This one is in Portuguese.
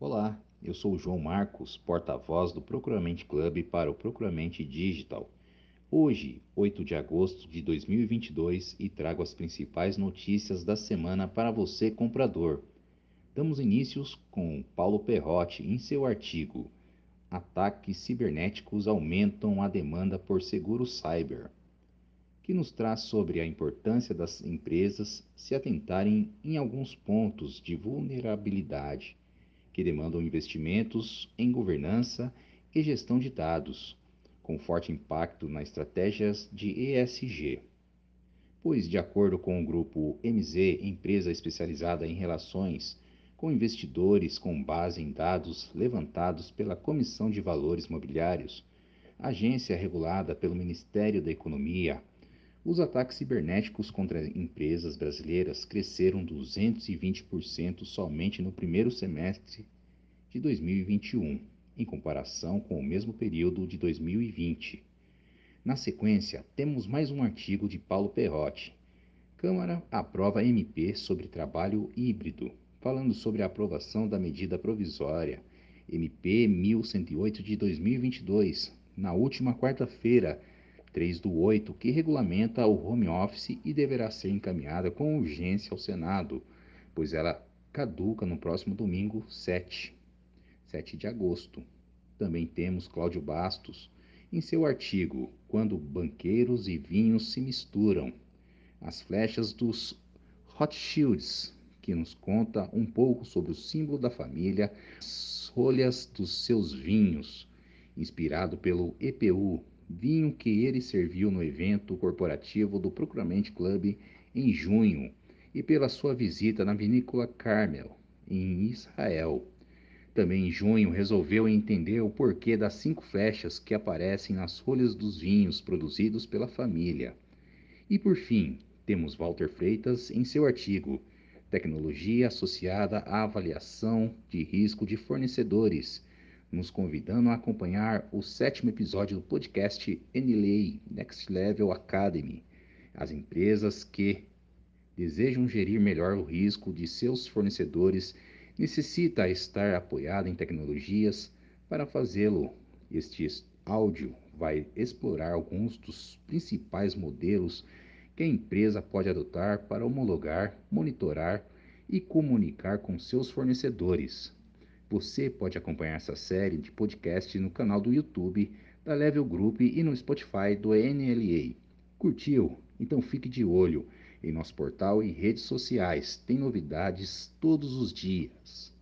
Olá, eu sou o João Marcos, porta-voz do Procuramente Club para o Procuramente Digital. Hoje, 8 de agosto de 2022, e trago as principais notícias da semana para você, comprador. Damos inícios com Paulo Perrotti em seu artigo Ataques cibernéticos aumentam a demanda por seguro cyber, que nos traz sobre a importância das empresas se atentarem em alguns pontos de vulnerabilidade que demandam investimentos em governança e gestão de dados, com forte impacto nas estratégias de ESG. Pois, de acordo com o grupo MZ, empresa especializada em relações com investidores com base em dados levantados pela Comissão de Valores Mobiliários, agência regulada pelo Ministério da Economia, os ataques cibernéticos contra empresas brasileiras cresceram 220% somente no primeiro semestre de 2021, em comparação com o mesmo período de 2020. Na sequência, temos mais um artigo de Paulo Perrotti. Câmara aprova MP sobre trabalho híbrido, falando sobre a aprovação da medida provisória MP 1108 de 2022, na última quarta-feira, 3 do 8, que regulamenta o home office e deverá ser encaminhada com urgência ao Senado, pois ela caduca no próximo domingo 7, 7 de agosto. Também temos Cláudio Bastos, em seu artigo Quando banqueiros e vinhos se misturam, as flechas dos Rothschilds, que nos conta um pouco sobre o símbolo da família, as rolhas dos seus vinhos, inspirado pelo EPU, vinho que ele serviu no evento corporativo do Procuramente Club em junho e pela sua visita na vinícola Carmel, em Israel. Também em junho resolveu entender o porquê das cinco flechas que aparecem nas folhas dos vinhos produzidos pela família. E por fim, temos Walter Freitas em seu artigo Tecnologia associada à avaliação de risco de fornecedores nos convidando a acompanhar o sétimo episódio do podcast NLA Next Level Academy. As empresas que desejam gerir melhor o risco de seus fornecedores necessitam estar apoiada em tecnologias para fazê-lo. Este áudio vai explorar alguns dos principais modelos que a empresa pode adotar para homologar, monitorar e comunicar com seus fornecedores. Você pode acompanhar essa série de podcast no canal do YouTube da Level Group e no Spotify do NLA. Curtiu? Então fique de olho em nosso portal e redes sociais. Tem novidades todos os dias.